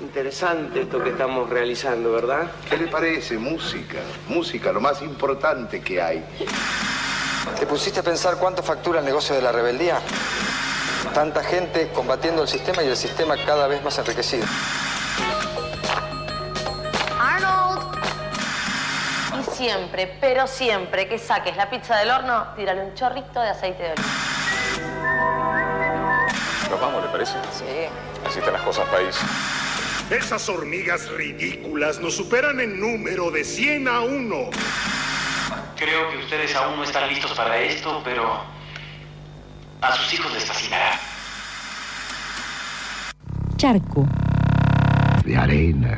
Interesante esto que estamos realizando, ¿verdad? ¿Qué le parece? Música. Música, lo más importante que hay. ¿Te pusiste a pensar cuánto factura el negocio de la rebeldía? Tanta gente combatiendo el sistema y el sistema cada vez más enriquecido. Arnold. Y siempre, pero siempre que saques la pizza del horno, tírale un chorrito de aceite de oliva. Nos vamos, ¿le parece? Sí. Así están las cosas, país. Esas hormigas ridículas nos superan en número de 100 a 1. Creo que ustedes aún no están listos para esto, pero a sus hijos les fascinará. Charco. De arena.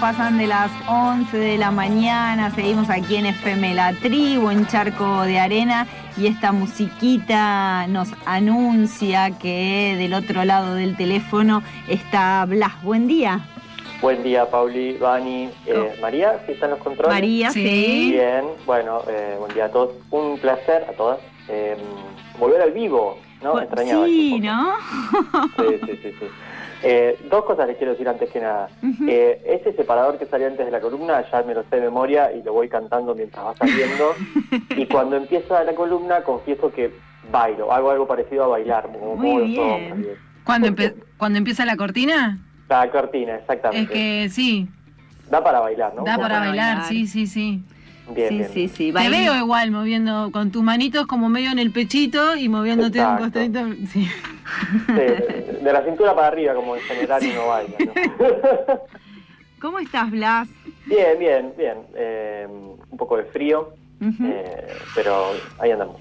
Pasan de las 11 de la mañana, seguimos aquí en FM La Tribu, en Charco de Arena, y esta musiquita nos anuncia que del otro lado del teléfono está Blas. Buen día. Buen día, Pauli, Vani, eh, María, ¿sí están los controles? María, sí. Bien, bueno, eh, buen día a todos. Un placer a todas. Eh, volver al vivo, ¿no? Extrañaba sí, este ¿no? Sí, sí, sí. sí. Eh, dos cosas les quiero decir antes que nada. Eh, ese separador que salía antes de la columna ya me lo sé de memoria y lo voy cantando mientras va saliendo. y cuando empieza la columna confieso que bailo, hago algo parecido a bailar. como Muy bien. empe- cuando empieza la cortina, La cortina, es exactamente. que sí, Da para bailar, ¿no? da para bailar. sí, sí, sí. Bien, sí, bien. sí, sí. Te veo igual moviendo con tus manitos como medio en el pechito y moviéndote de un costadito. Sí. Sí, de, de la cintura para arriba, como en general uno baila. ¿no? ¿Cómo estás, Blas? bien, bien, bien. Eh, un poco de frío, eh, pero ahí andamos.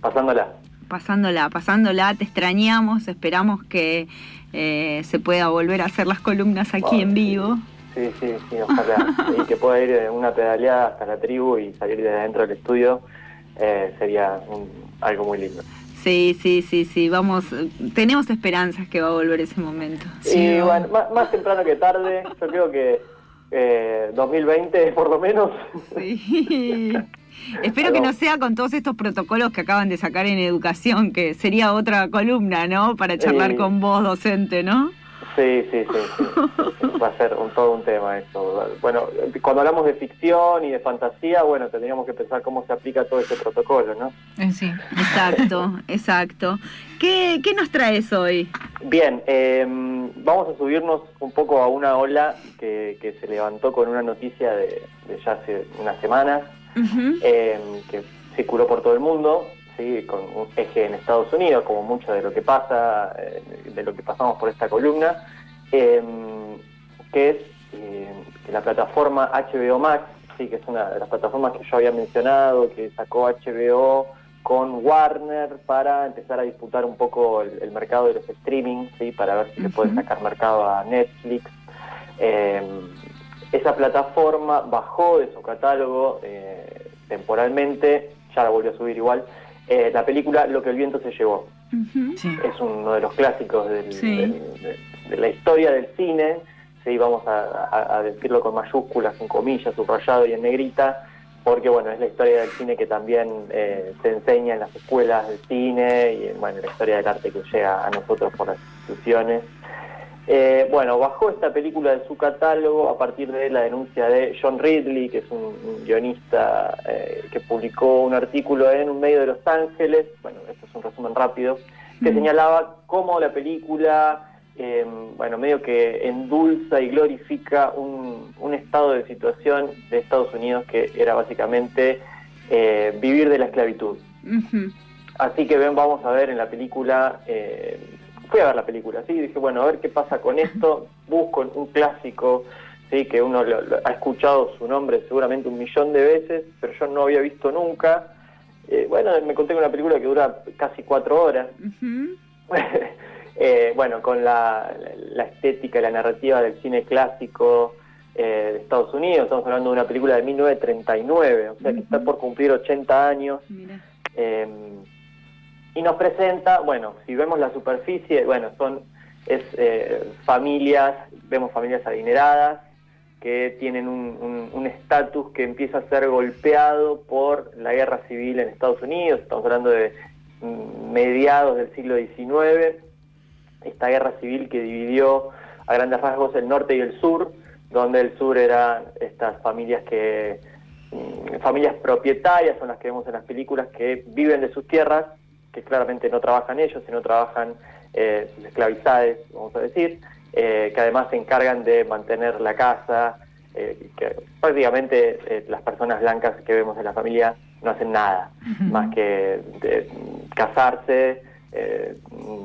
Pasándola. Pasándola, pasándola, te extrañamos, esperamos que eh, se pueda volver a hacer las columnas aquí en vivo. Sí, sí, sí, ojalá. y que pueda ir de una pedaleada hasta la tribu y salir de adentro del estudio eh, sería un- algo muy lindo. Sí, sí, sí, sí, vamos, eh, tenemos esperanzas que va a volver ese momento. y bueno, más, más temprano que tarde, yo creo que eh, 2020 por lo menos. Sí. Espero que no sea con todos estos protocolos que acaban de sacar en educación, que sería otra columna, ¿no? Para charlar Eh. con vos, docente, ¿no? Sí, sí, sí, sí. Va a ser un, todo un tema eso. Bueno, cuando hablamos de ficción y de fantasía, bueno, tendríamos que pensar cómo se aplica todo ese protocolo, ¿no? Eh, sí. Exacto, exacto. ¿Qué, ¿Qué nos traes hoy? Bien, eh, vamos a subirnos un poco a una ola que, que se levantó con una noticia de, de ya hace unas semanas, eh, que circuló por todo el mundo, sí, con un eje en Estados Unidos, como mucho de lo que pasa, eh, de lo que pasamos por esta columna, eh, que es eh, que la plataforma HBO Max, sí, que es una de las plataformas que yo había mencionado, que sacó HBO con Warner para empezar a disputar un poco el, el mercado de los streaming, sí, para ver si se puede sacar mercado a Netflix. Eh, esa plataforma bajó de su catálogo eh, temporalmente, ya la volvió a subir igual, eh, la película Lo que el viento se llevó. Sí. Es uno de los clásicos del- Sí. del- de, de la historia del cine, sí, vamos a, a- a decirlo con mayúsculas, en comillas, subrayado y en negrita, porque bueno, es la historia del cine que también eh, se enseña en las escuelas del cine y bueno, la historia del arte que llega a nosotros por las instituciones. Eh, bueno, bajó esta película de su catálogo a partir de la denuncia de John Ridley, que es un, un guionista eh, que publicó un artículo en un medio de Los Ángeles, bueno, esto es un resumen rápido, que Mm. señalaba cómo la película, eh, bueno, medio que endulza y glorifica un, un estado de situación de Estados Unidos que era básicamente eh, vivir de la esclavitud. Así que ven, vamos a ver en la película, fui a ver la película, sí, dije, bueno, a ver qué pasa con esto, busco un clásico, sí, que uno lo- lo- ha escuchado su nombre seguramente un millón de veces, pero yo no había visto nunca. Eh, bueno, me conté con una película que dura casi cuatro horas. Eh, bueno, con la, la estética y la narrativa del cine clásico eh, de Estados Unidos, estamos hablando de una película de 1939, o sea que está por cumplir 80 años. Mira. Y nos presenta, bueno, si vemos la superficie, bueno, son es eh, familias, vemos familias adineradas que tienen un estatus que empieza a ser golpeado por la guerra civil en Estados Unidos, estamos hablando de mm, mediados del siglo XIX, esta guerra civil que dividió a grandes rasgos el norte y el sur, donde el sur eran estas familias que mm, familias propietarias son las que vemos en las películas que viven de sus tierras, que claramente no trabajan ellos, sino trabajan eh, sus esclavizadas, vamos a decir, eh, que además se encargan de mantener la casa, eh, que prácticamente eh, las personas blancas que vemos en la familia no hacen nada más que casarse,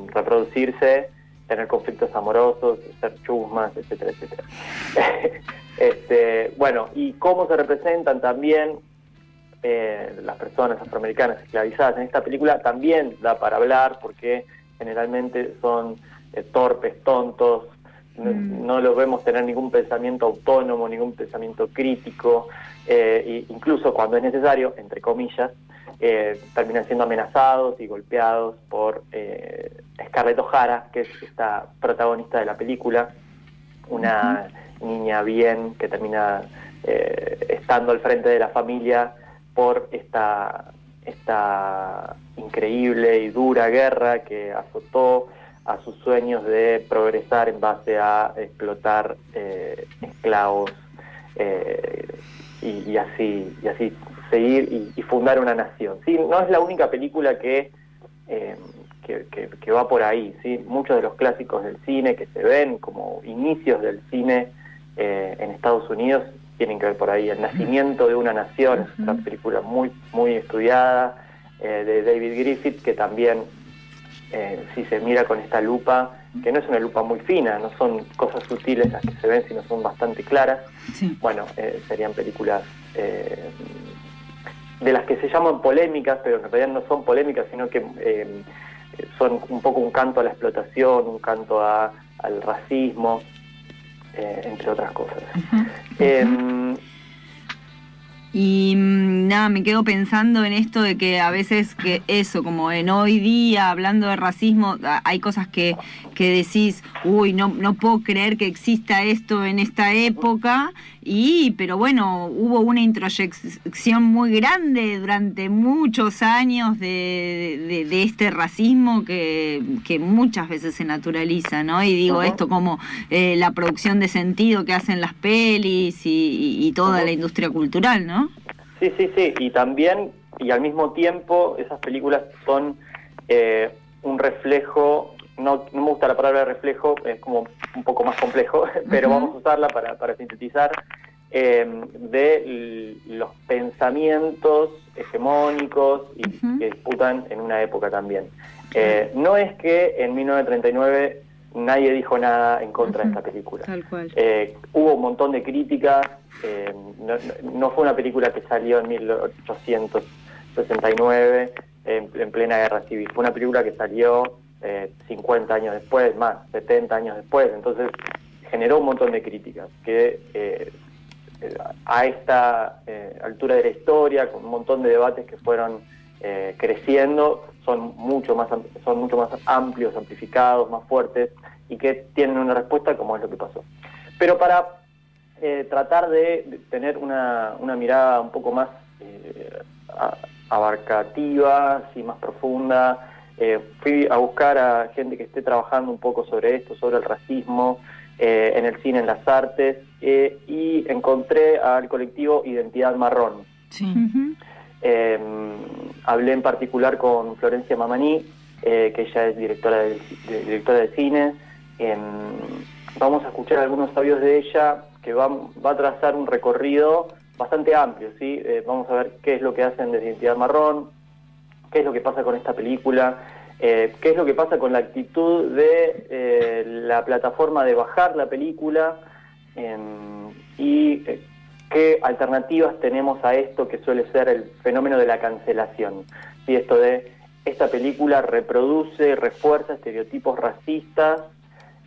reproducirse tener conflictos amorosos, ser chusmas, etcétera, etcétera. este, bueno, y cómo se representan también eh, las personas afroamericanas esclavizadas en esta película también da para hablar porque generalmente son eh, torpes, tontos, mm. no, los vemos tener ningún pensamiento autónomo, ningún pensamiento crítico, eh, e incluso cuando es necesario, entre comillas, eh, terminan siendo amenazados y golpeados por eh, Scarlett O'Hara, que es esta protagonista de la película, una niña bien que termina eh, estando al frente de la familia por esta, esta increíble y dura guerra que azotó a sus sueños de progresar en base a explotar esclavos y, así y así seguir y, fundar una nación. ¿sí? No es la única película que, eh, que, va por ahí. ¿sí? Muchos de los clásicos del cine que se ven como inicios del cine eh, en Estados Unidos tienen que ver por ahí. El nacimiento de una nación es una película muy, muy estudiada eh, de David Griffith que también, si se mira con esta lupa, que no es una lupa muy fina, no son cosas sutiles las que se ven, sino son bastante claras. Bueno, serían películas de las que se llaman polémicas, pero en realidad no son polémicas, sino que eh, son un poco un canto a la explotación, un canto a, al racismo, eh, entre otras cosas. Em, y mm, nada, me quedo pensando en esto de que a veces que eso, como en hoy día, hablando de racismo, hay cosas que, que decís, uy, no, no puedo creer que exista esto en esta época, y pero bueno, hubo una introyección muy grande durante muchos años de, de, este racismo que, que, muchas veces se naturaliza, ¿no? Y digo esto como eh, la producción de sentido que hacen las pelis y toda la industria cultural, ¿no? Sí, sí, sí, y también, y al mismo tiempo, esas películas son eh, un reflejo, no, no, me gusta la palabra reflejo, es como un poco más complejo, pero vamos a usarla para, para sintetizar, eh, de los pensamientos hegemónicos y que disputan en una época también. Eh, no es que en 1939 nadie dijo nada en contra de esta película. Eh, hubo un montón de críticas, eh, no, fue una película que salió en 1869 en, plena guerra civil, fue una película que salió 50 eh, años después, más, 70 años después, entonces generó un montón de críticas que a esta altura de la historia, con un montón de debates que fueron creciendo, son mucho más son mucho más amplios, amplificados, más fuertes y que tienen una respuesta como es lo que pasó. Pero para eh, tratar de, tener una, una, mirada un poco más eh, abarcativa, y más profunda, eh, fui a buscar a gente que esté trabajando un poco sobre esto, sobre el racismo en el cine, en las artes, y encontré al colectivo Identidad Marrón. Sí. Em, hablé en particular con Florencia Mamani, eh, que ella es directora de, directora de cine. Em, vamos a escuchar algunos sabios de ella que va, va a trazar un recorrido bastante amplio. ¿sí? Eh, vamos a ver qué es lo que hacen de Identidad Marrón, qué es lo que pasa con esta película, eh, qué es lo que pasa con la actitud de la plataforma de bajar la película em, y qué alternativas tenemos a esto que suele ser el fenómeno de la cancelación. Y esto de esta película reproduce, refuerza estereotipos racistas,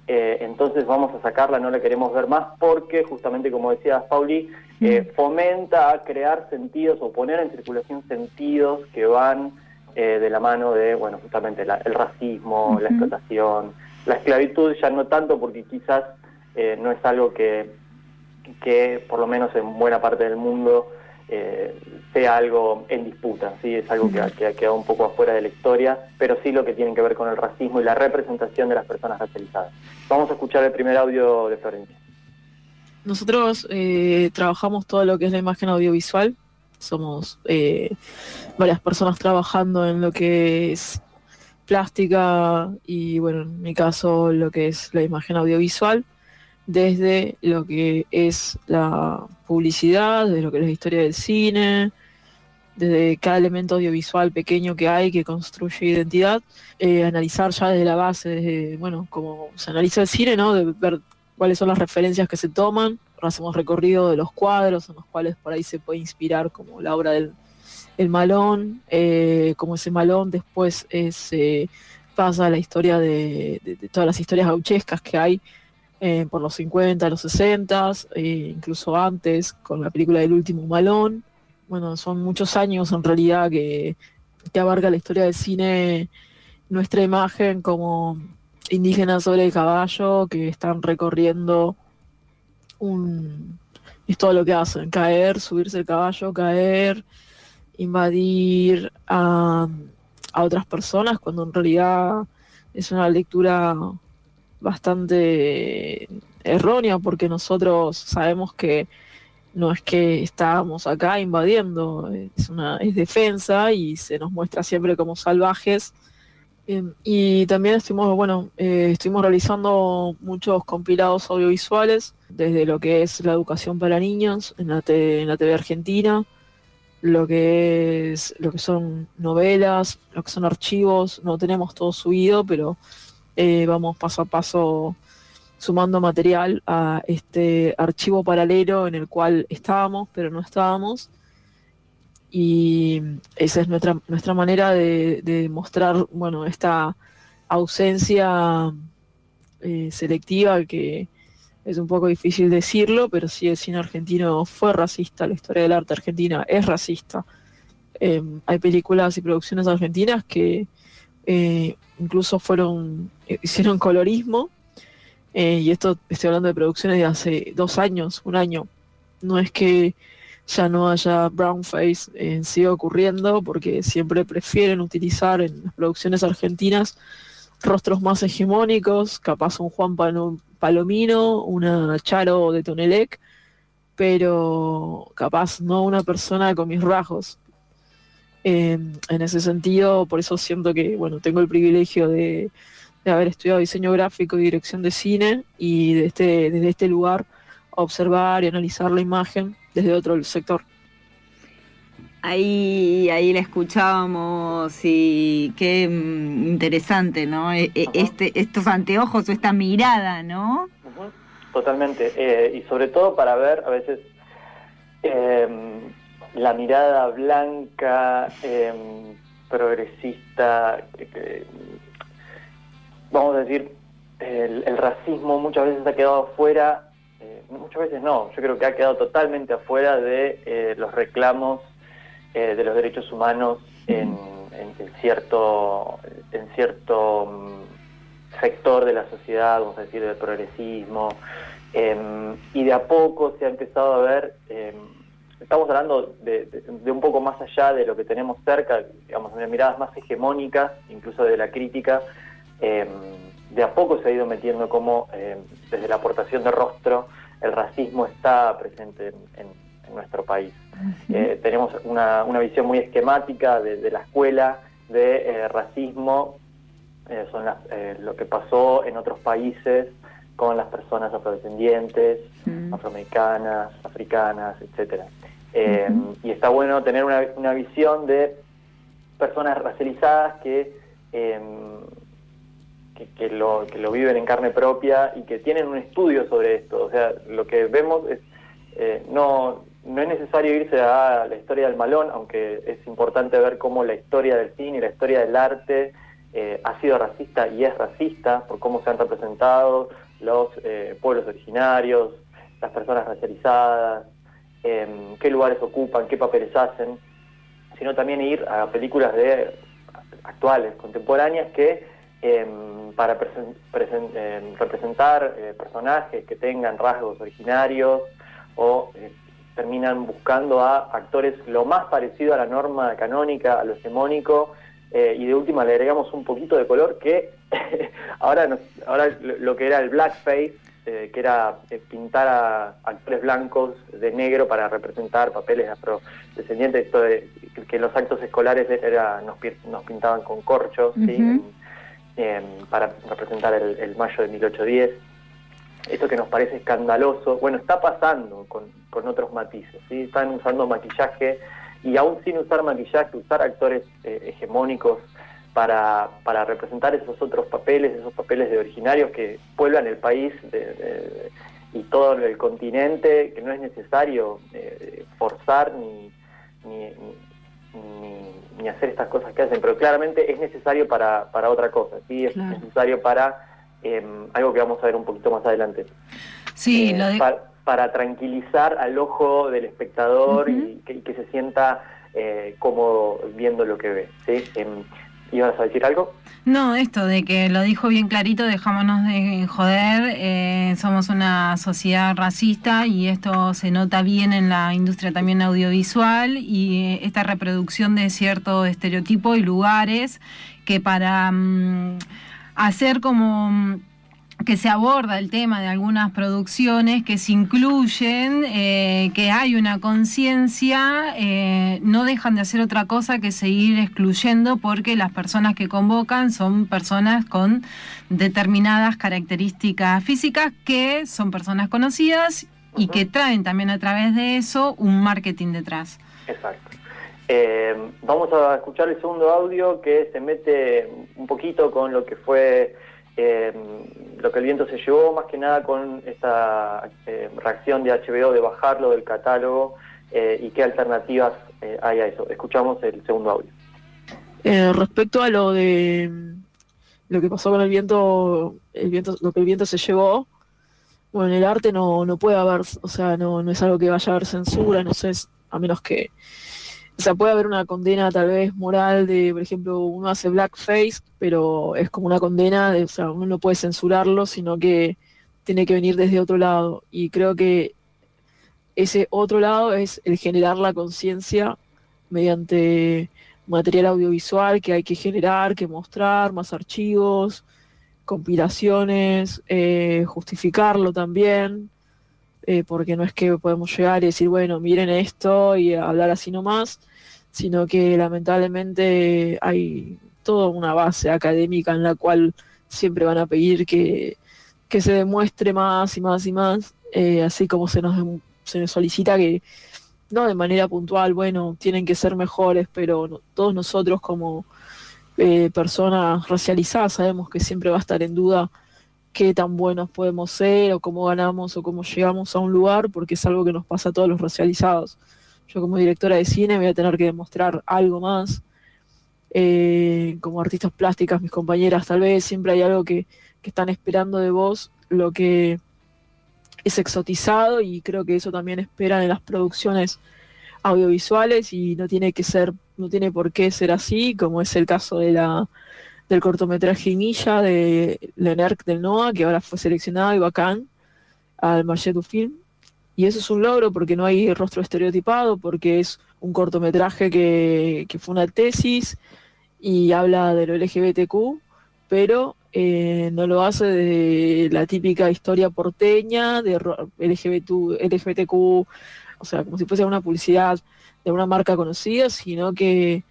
eh, entonces vamos a sacarla, no la queremos ver más porque justamente como decía Pauli, eh, fomenta a crear sentidos o poner en circulación sentidos que van eh, de la mano de, bueno, justamente la- el racismo, la explotación, la esclavitud, ya no tanto porque quizás eh, no es algo que, que, por lo menos en buena parte del mundo, eh, sea algo en disputa, ¿sí? es algo que, ha- que ha quedado un poco afuera de la historia, pero sí lo que tiene que ver con el racismo y la representación de las personas racializadas. Vamos a escuchar el primer audio de Florencia. Nosotros eh, trabajamos todo lo que es la imagen audiovisual. Somos varias personas trabajando en lo que es plástica y, bueno, en mi caso, lo que es la imagen audiovisual, desde lo que es la publicidad, desde lo que es la historia del cine, desde cada elemento audiovisual pequeño que hay que construye identidad, eh, analizar ya desde la base, desde, bueno, como se analiza el cine, ¿no? De ver cuáles son las referencias que se toman, hacemos recorrido de los cuadros en los cuales por ahí se puede inspirar como la obra del el malón, eh, como ese malón después es, eh, pasa a la historia de, todas las historias gauchescas que hay eh, por los 50, los 60, eh, incluso antes con la película del último malón. Bueno, son muchos años en realidad que, que abarca la historia del cine, nuestra imagen como indígenas sobre el caballo que están recorriendo un es todo lo que hacen, caer, subirse el caballo, caer, invadir a, a otras personas, cuando en realidad es una lectura bastante errónea, porque nosotros sabemos que no es que estábamos acá invadiendo, es una es defensa y se nos muestra siempre como salvajes. Eh, y también estuvimos, bueno, eh, estuvimos realizando muchos compilados audiovisuales, desde lo que es la educación para niños en la, en la TV argentina, lo que es lo que son novelas, lo que son archivos, no tenemos todo subido, pero eh, vamos paso a paso sumando material a este archivo paralelo en el cual estábamos, pero no estábamos. Y esa es nuestra, nuestra manera de, de mostrar, bueno, esta ausencia eh, selectiva que es un poco difícil decirlo, pero sí el cine argentino fue racista, la historia del arte argentina es racista. Eh, hay películas y producciones argentinas que eh, incluso fueron, eh, hicieron colorismo, y esto estoy hablando de producciones de hace dos años, un año. No es que ya no haya brownface, eh, sigue ocurriendo porque siempre prefieren utilizar en las producciones argentinas rostros más hegemónicos, capaz un Juan Palo- Palomino, una Charo de Tonelec, pero capaz no una persona con mis rasgos. En ese sentido, por eso siento que, bueno, tengo el privilegio de, haber estudiado diseño gráfico y dirección de cine y este, desde este lugar observar y analizar la imagen desde otro sector. Ahí, ahí la escuchábamos y qué mm, interesante, ¿no? E- e- Este, estos anteojos o esta mirada, ¿no? Totalmente. Eh, y sobre todo para ver a veces eh, la mirada blanca, eh, progresista, vamos a decir, el, el racismo muchas veces ha quedado afuera, eh, muchas veces no, yo creo que ha quedado totalmente afuera de eh, los reclamos eh, de los derechos humanos en, cierto, en cierto mm, sector de la sociedad, vamos a decir, del progresismo, em, y de a poco se ha empezado a ver, em, estamos hablando de, un poco más allá de lo que tenemos cerca, digamos, de miradas más hegemónicas, incluso de la crítica, em, de a poco se ha ido metiendo como desde la aportación de rostro el racismo está presente en, en- en nuestro país. Eh, tenemos una, una visión muy esquemática de, de la escuela de eh, racismo, eh, son las- eh, lo que pasó en otros países con las personas afrodescendientes, afroamericanas, africanas, etcétera. Eh, Y está bueno tener una, una visión de personas racializadas que, eh, que, que lo, que lo viven en carne propia y que tienen un estudio sobre esto. O sea, lo que vemos es, eh, no, no es necesario irse a la historia del malón, aunque es importante ver cómo la historia del cine y la historia del arte eh, ha sido racista y es racista por cómo se han representado los eh, pueblos originarios, las personas racializadas, em, qué lugares ocupan, qué papeles hacen, sino también ir a películas de actuales, contemporáneas, que em, para em, representar eh, personajes que tengan rasgos originarios o terminan buscando a actores lo más parecido a la norma canónica, a lo hegemónico, eh, y de última le agregamos un poquito de color que ahora, ahora lo que era el blackface, eh, que era eh, pintar a actores blancos de negro para representar papeles afrodescendientes, esto de que los actos escolares era, nos, pintaban con corchos, para representar el, el mayo de 1810 esto que nos parece escandaloso, bueno, está pasando con, otros matices, ¿sí? están usando maquillaje y aún sin usar maquillaje, usar actores eh, hegemónicos para, para, representar esos otros papeles, esos papeles de originarios que pueblan el país y todo el continente, que no es necesario eh, forzar ni, ni, ni, hacer estas cosas que hacen, pero claramente es necesario para, para otra cosa, ¿sí? es necesario para Em, algo que vamos a ver un poquito más adelante. Sí, eh, para tranquilizar al ojo del espectador y, que, se sienta eh, cómodo viendo lo que ve. ¿sí? Em, ¿Ibas a decir algo? No, esto de que lo dijo bien clarito, dejámonos de joder, eh, somos una sociedad racista y esto se nota bien en la industria también audiovisual y esta reproducción de cierto estereotipo y lugares que para... Mm, hacer como mm, que se aborda el tema de algunas producciones que se incluyen, eh, que hay una conciencia, eh, no dejan de hacer otra cosa que seguir excluyendo porque las personas que convocan son personas con determinadas características físicas que son personas conocidas y que traen también a través de eso un marketing detrás. Exacto. Eh, vamos a escuchar el segundo audio que se mete un poquito con lo que fue eh, lo que el viento se llevó, más que nada con esta eh, reacción de HBO de bajarlo del catálogo y qué alternativas hay a eso. Escuchamos el segundo audio. respecto a lo de lo que pasó con el viento, el viento, lo que el viento se llevó, bueno, el arte no, no puede haber, o sea, no, no es algo que vaya a haber censura, no sé, a menos que o sea, puede haber una condena tal vez moral de, por ejemplo, uno hace blackface, pero es como una condena, de, o sea, uno no puede censurarlo, sino que tiene que venir desde otro lado. Y creo que ese otro lado es el generar la conciencia mediante material audiovisual que hay que generar, que mostrar, más archivos, compilaciones, eh, justificarlo también, eh, porque no es que podemos llegar y decir, bueno, miren esto y hablar así nomás, sino que lamentablemente hay toda una base académica en la cual siempre van a pedir que, se demuestre más y más y más, eh, así como se nos, se nos solicita que, no de manera puntual, bueno, tienen que ser mejores, pero todos nosotros como eh, personas racializadas sabemos que siempre va a estar en duda qué tan buenos podemos ser o cómo ganamos o cómo llegamos a un lugar, porque es algo que nos pasa a todos los racializados. Yo como directora de cine voy a tener que demostrar algo más. Eh, como artistas plásticas, mis compañeras, tal vez siempre hay algo que, que están esperando de vos, lo que es exotizado y creo que eso también esperan en las producciones audiovisuales y no tiene que ser, no tiene por qué ser así, como es el caso de la del cortometraje Milla de Leonard del NOA, que ahora fue seleccionado y bacán al Marché du Film. Y eso es un logro porque no hay rostro estereotipado, porque es un cortometraje que, fue una tesis y habla de lo LGBTQ, pero eh, no lo hace de la típica historia porteña de LGBT, LGBTQ, o sea, como si fuese una publicidad de una marca conocida, sino que,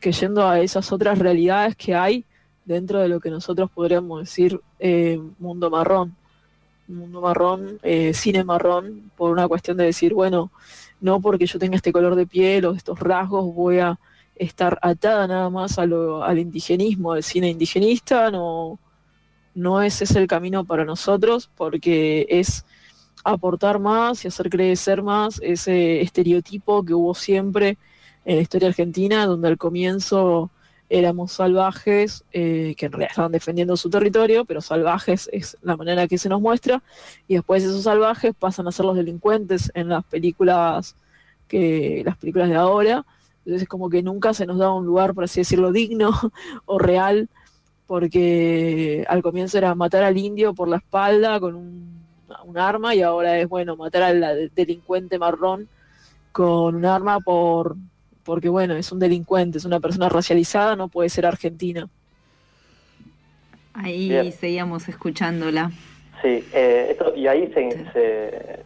que yendo a esas otras realidades que hay dentro de lo que nosotros podríamos decir eh, mundo marrón. Mundo marrón, eh, cine marrón, por una cuestión de decir, bueno, no porque yo tenga este color de piel o estos rasgos voy a estar atada nada más a lo, al indigenismo, al cine indigenista, no, no ese es el camino para nosotros, porque es aportar más y hacer crecer más ese estereotipo que hubo siempre en la historia argentina, donde al comienzo éramos salvajes, eh, que en realidad estaban defendiendo su territorio, pero salvajes es la manera que se nos muestra, y después esos salvajes pasan a ser los delincuentes en las películas que las películas de ahora, Entonces es como que nunca se nos da un lugar, por así decirlo, digno o real, porque al comienzo era matar al indio por la espalda con un, un arma y ahora es, bueno, matar al delincuente marrón con un arma por porque bueno, es un delincuente, es una persona racializada, no puede ser argentina. Ahí seguíamos escuchándola. Sí, eh, esto, y ahí se,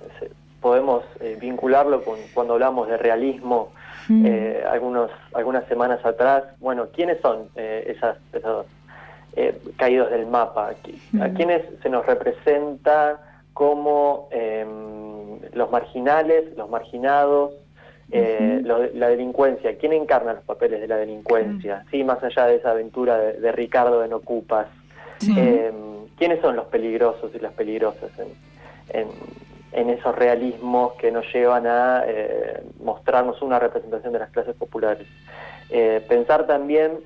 podemos eh, vincularlo con cuando hablamos de realismo eh, algunos, algunas semanas atrás. Bueno, ¿quiénes son esas, esos caídos del mapa? ¿A quiénes se nos representa como em, los marginales, los marginados, la delincuencia, ¿quién encarna los papeles de la delincuencia? Sí, más allá de esa aventura de, Ricardo en Ocupas. Em, ¿Quiénes son los peligrosos y las peligrosas en, esos realismos que nos llevan a eh, mostrarnos una representación de las clases populares? Eh, pensar también,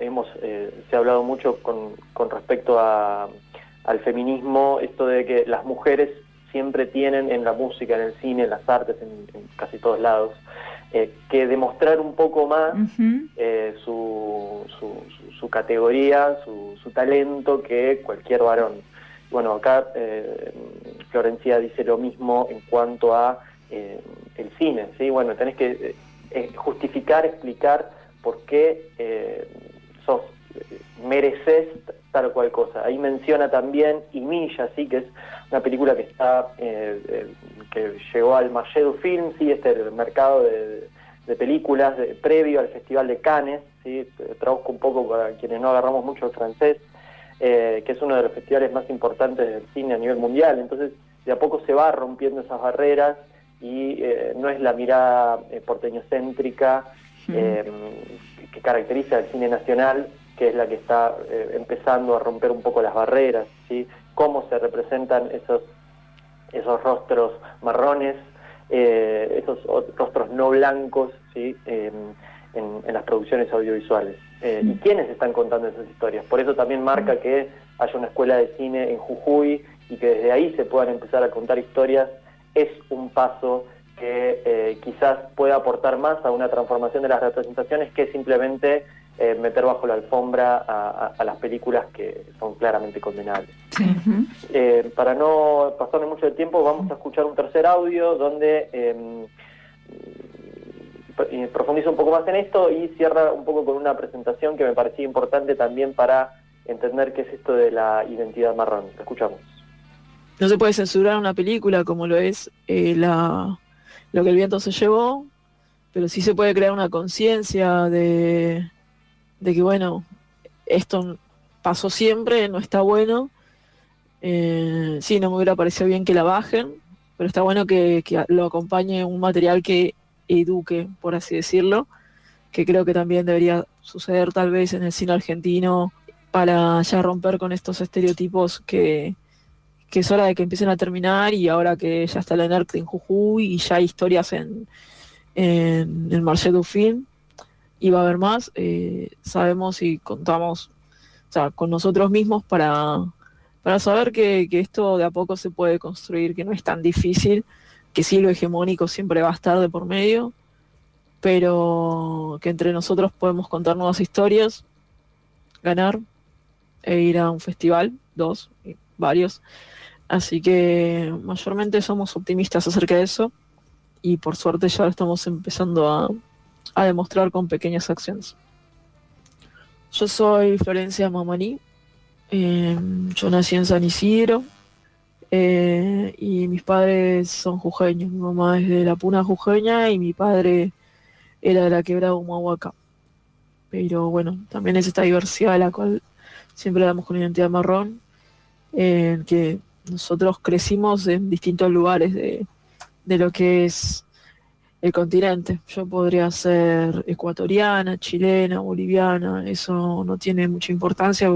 hemos eh, se ha hablado mucho con, respecto al feminismo, esto de que las mujeres siempre tienen en la música, en el cine, en las artes, en, casi todos lados, que demostrar un poco más su, su categoría, su, su, talento que cualquier varón. Bueno, acá eh, Florencia dice lo mismo en cuanto a eh, el cine, ¿sí? Bueno, tenés que eh, justificar, explicar por qué sos, mereces tal o cual cosa. Ahí menciona también Imilla, ¿sí? Que es una película que está, que llegó al Mayedu Film, ¿sí? Este el mercado de, de películas previo al Festival de Cannes, ¿sí? traduzco un poco para quienes no agarramos mucho el francés, eh, que es uno de los festivales más importantes del cine a nivel mundial. Entonces, de a poco se va rompiendo esas barreras y eh, no es la mirada eh, porteñocéntrica que caracteriza al cine nacional, que es la que está empezando a romper un poco las barreras, ¿sí? Cómo se representan esos, esos rostros marrones, esos rostros no blancos, ¿sí? en, las producciones audiovisuales. Eh, ¿Y quiénes están contando esas historias? Por eso también marca que haya una escuela de cine en Jujuy y que desde ahí se puedan empezar a contar historias, es un paso que eh, quizás pueda aportar más a una transformación de las representaciones que simplemente eh, meter bajo la alfombra a, las películas que son claramente condenables. para no pasarme mucho el tiempo, vamos a escuchar un tercer audio donde em, profundiza un poco más en esto y cierra un poco con una presentación que me parecía importante también para entender qué es esto de la identidad marrón. Te escuchamos. No se puede censurar una película como lo es eh, la, lo que el viento se llevó, pero sí se puede crear una conciencia de, de que, bueno, esto pasó siempre, no está bueno. Eh, sí, no me hubiera parecido bien que la bajen, pero está bueno que, que lo acompañe un material que eduque, por así decirlo, que creo que también debería suceder tal vez en el cine argentino para ya romper con estos estereotipos que, es hora de que empiecen a terminar y ahora que ya está la NERC en Jujuy y ya hay historias en, en el Marché du Film y va a haber más, eh, sabemos y contamos con nosotros mismos para, para saber que, que, esto de a poco se puede construir, que no es tan difícil que sí lo hegemónico siempre va a estar de por medio, pero que entre nosotros podemos contar nuevas historias, ganar e ir a un festival, dos, varios. Así que mayormente somos optimistas acerca de eso y por suerte ya lo estamos empezando a, a demostrar con pequeñas acciones. Yo soy Florencia Mamaní, eh, yo nací en San Isidro, eh, y mis padres son jujeños. Mi mamá es de la Puna jujeña y mi padre era de la quebrada Humahuaca. Pero bueno, también es esta diversidad a la cual siempre damos con identidad marrón, que nosotros crecimos en distintos lugares de, de lo que es el continente. Yo podría ser ecuatoriana, chilena, boliviana, eso no tiene mucha importancia,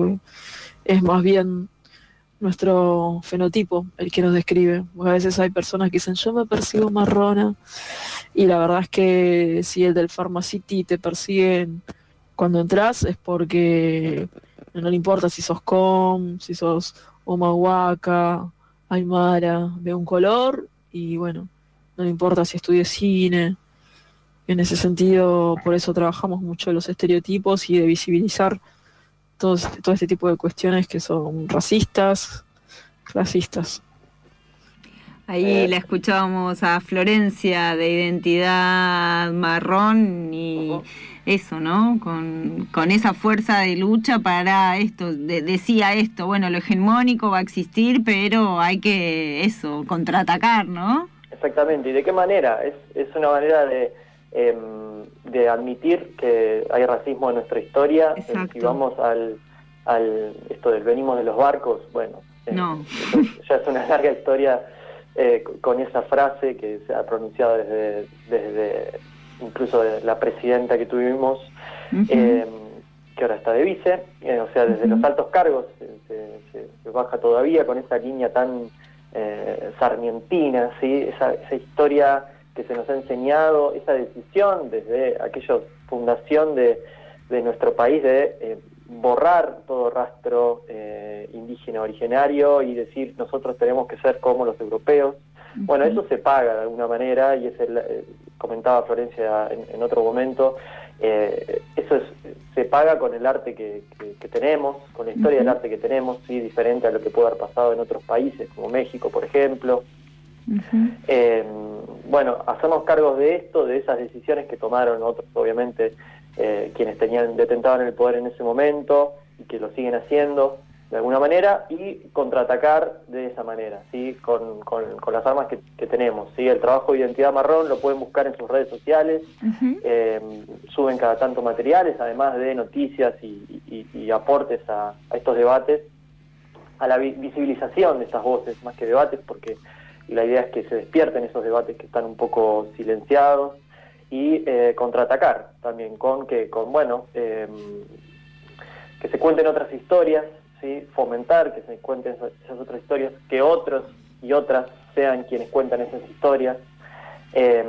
es más bien nuestro fenotipo, el que nos describe. a veces hay personas que dicen, yo me percibo marrona, y la verdad es que si el del Pharmacity te persiguen cuando entras es porque no le importa si sos com, si sos omahuaca, aymara, de un color, y bueno, no le importa si estudié cine. En ese sentido, por eso trabajamos mucho los estereotipos y de visibilizar todo, todo este tipo de cuestiones que son racistas, clasistas. Ahí Eh, la escuchábamos a Florencia de identidad marrón y eso, ¿no? Con, con esa fuerza de lucha para esto. de- decía esto, bueno, lo hegemónico va a existir, pero hay que, eso, contraatacar, ¿no? Exactamente, ¿y de qué manera? Es, es una manera de, em, de admitir que hay racismo en nuestra historia. Eh, Exacto. Si vamos al, al esto del venimos de los barcos, bueno, eh, No. ya es una larga historia eh, con esa frase que se ha pronunciado desde, desde incluso de la presidenta que tuvimos, eh, que ahora está de vice, eh, o sea, desde los altos cargos se, se- se- se baja todavía con esa línea tan eh, sarmientina, ¿sí? esa, esa historia que se nos ha enseñado, esa decisión desde aquella fundación de, de nuestro país de eh, borrar todo rastro eh, indígena originario y decir nosotros tenemos que ser como los europeos. Bueno, eso se paga de alguna manera y es el, eh, comentaba Florencia en, en otro momento, eh, eso es, se paga con el arte que, que- que tenemos, con la historia del arte que tenemos, sí, diferente a lo que puede haber pasado en otros países, como México, por ejemplo. Eh, bueno, hacernos cargos de esto, de esas decisiones que tomaron otros, obviamente, eh, quienes tenían detentaban el poder en ese momento y que lo siguen haciendo de alguna manera y contraatacar de esa manera, ¿sí? con, con- con las armas que, que tenemos. ¿sí? El trabajo de identidad marrón lo pueden buscar en sus redes sociales, eh, suben cada tanto materiales, además de noticias y, y- y aportes a, a estos debates, a la vi- visibilización de estas voces, más que debates, porque la idea es que se despierten esos debates que están un poco silenciados y eh, contraatacar también con que, con bueno, eh, que se cuenten otras historias, ¿sí? fomentar que se cuenten esas, otras historias, que otros y otras sean quienes cuentan esas historias. Eh,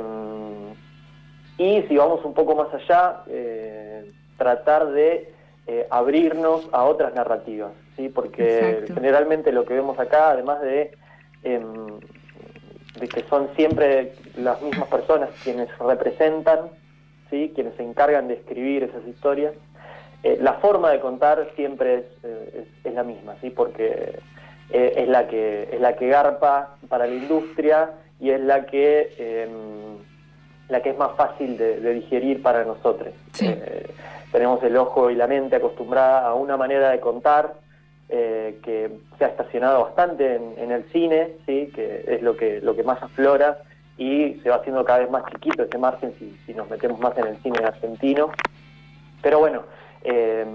y si vamos un poco más allá, eh, tratar de eh, abrirnos a otras narrativas, ¿sí? porque Exacto. generalmente lo que vemos acá, además de, em, de que son siempre las mismas personas quienes representan, ¿sí? quienes se encargan de escribir esas historias, eh, la forma de contar siempre es, eh, es- es la misma, ¿sí? porque eh, es, la que, es la que garpa para la industria y es la que, em, la que es más fácil de, de digerir para nosotros. Eh, tenemos el ojo y la mente acostumbrada a una manera de contar eh, que se ha estacionado bastante en, en el cine, sí, que es lo que, lo que más aflora y se va haciendo cada vez más chiquito ese margen si, si nos metemos más en el cine argentino. Pero bueno, eh,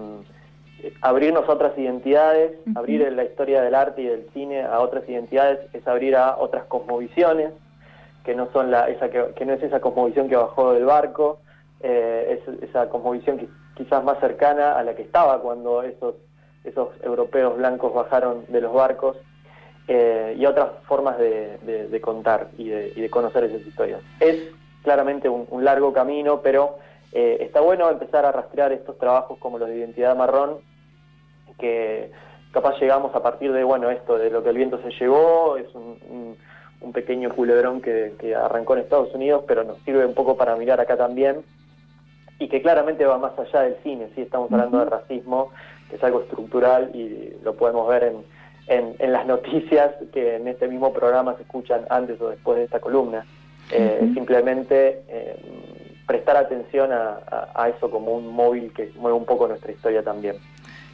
abrirnos a otras identidades, abrir la historia del arte y del cine a otras identidades es abrir a otras cosmovisiones, que no son la, esa que, que no es esa cosmovisión que bajó del barco, eh, es esa cosmovisión que quizás más cercana a la que estaba cuando esos, esos europeos blancos bajaron de los barcos, eh, y otras formas de, de- de contar y de, y de conocer esas historias. Es claramente un, un largo camino, pero eh, está bueno empezar a rastrear estos trabajos como los de identidad marrón, que capaz llegamos a partir de, bueno, esto, de lo que el viento se llevó, es un, un- un pequeño culebrón que, que arrancó en Estados Unidos, pero nos sirve un poco para mirar acá también, y que claramente va más allá del cine, sí estamos hablando de racismo, que es algo estructural y lo podemos ver en, en, en las noticias que en este mismo programa se escuchan antes o después de esta columna. Eh. Simplemente eh, prestar atención a, a- eso como un móvil que mueve un poco nuestra historia también.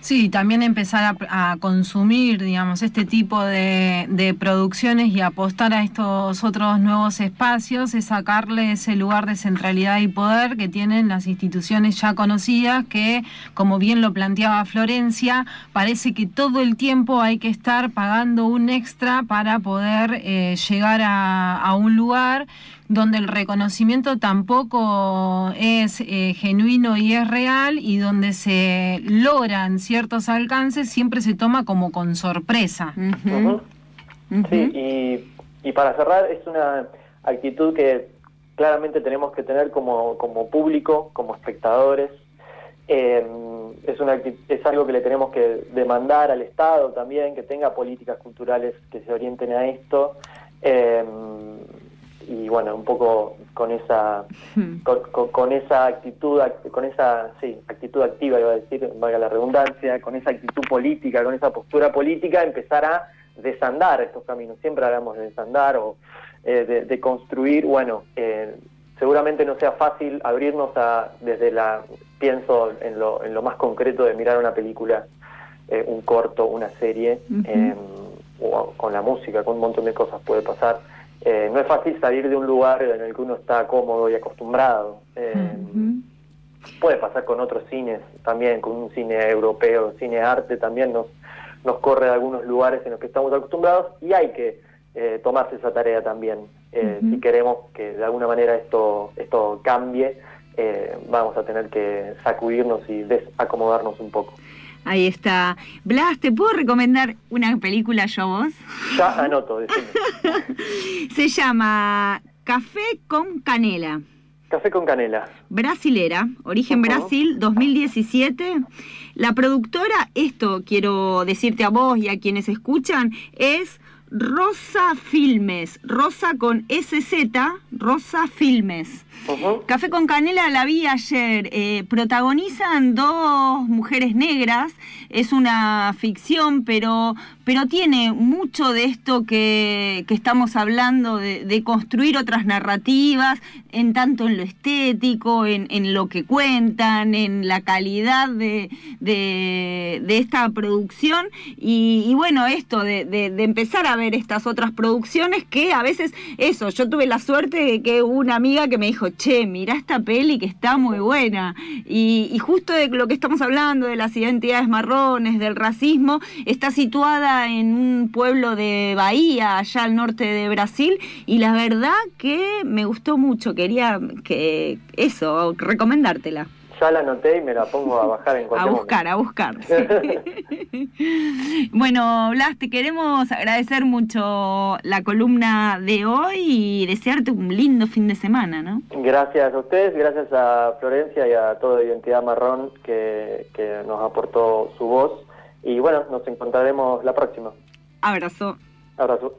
Sí, también empezar a, a consumir, digamos, este tipo de, de producciones y apostar a estos otros nuevos espacios es sacarle ese lugar de centralidad y poder que tienen las instituciones ya conocidas que, como bien lo planteaba Florencia, parece que todo el tiempo hay que estar pagando un extra para poder eh, llegar a, a un lugar donde el reconocimiento tampoco es eh, genuino y es real y donde se logran ciertos alcances siempre se toma como con sorpresa. Sí, y, y para cerrar, es una actitud que claramente tenemos que tener como, como público, como espectadores. Eh, es, una, acti- es algo que le tenemos que demandar al Estado también, que tenga políticas culturales que se orienten a esto. Eh, y bueno, un poco con esa Hmm. con, con- con esa actitud, act- con esa sí, actitud activa, iba a decir, valga la redundancia, con esa actitud política, con esa postura política, empezar a desandar estos caminos. Siempre hablamos de desandar o eh, de, de construir. Bueno, eh, seguramente no sea fácil abrirnos a, desde la, pienso en lo, en lo más concreto de mirar una película, eh, un corto, una serie, eh, o con la música, con un montón de cosas puede pasar. Eh, no es fácil salir de un lugar en el que uno está cómodo y acostumbrado. Eh, Puede pasar con otros cines también, con un cine europeo, cine arte también nos, nos corre de algunos lugares en los que estamos acostumbrados y hay que eh, tomarse esa tarea también. Eh. Si queremos que de alguna manera esto, esto cambie, eh, vamos a tener que sacudirnos y desacomodarnos un poco. Ahí está. Blas, ¿te puedo recomendar una película yo a vos? Ya anoto. Se llama Café con Canela. Café con canela. Brasilera, origen. Brasil, 2017. La productora, esto quiero decirte a vos y a quienes escuchan, es Rosa Filmes. Rosa con SZ, Rosa Filmes. Café con Canela la vi ayer. eh, protagonizan dos mujeres negras. Es una ficción, pero, pero tiene mucho de esto que, estamos hablando, de, construir otras narrativas, en tanto en lo estético, en, lo que cuentan, en la calidad de, esta producción. Y, bueno, esto de, empezar a ver estas otras producciones que a veces, eso, yo tuve la suerte de que una amiga que me dijo, che, mira esta peli que está muy buena. Y justo de lo que estamos hablando, de las identidades marrones, del racismo, está situada en un pueblo de Bahía, allá al norte de Brasil, y la verdad que me gustó mucho, quería que eso, recomendártela. Ya la anoté y me la pongo a bajar en A cualquier buscar, a buscar. sí. bueno, Blas, te queremos agradecer mucho la columna de hoy y desearte un lindo fin de semana, ¿no? Gracias a ustedes, gracias a Florencia y a toda Identidad Marrón que, que nos aportó su voz. Y bueno, nos encontraremos la próxima. Abrazo. Abrazo.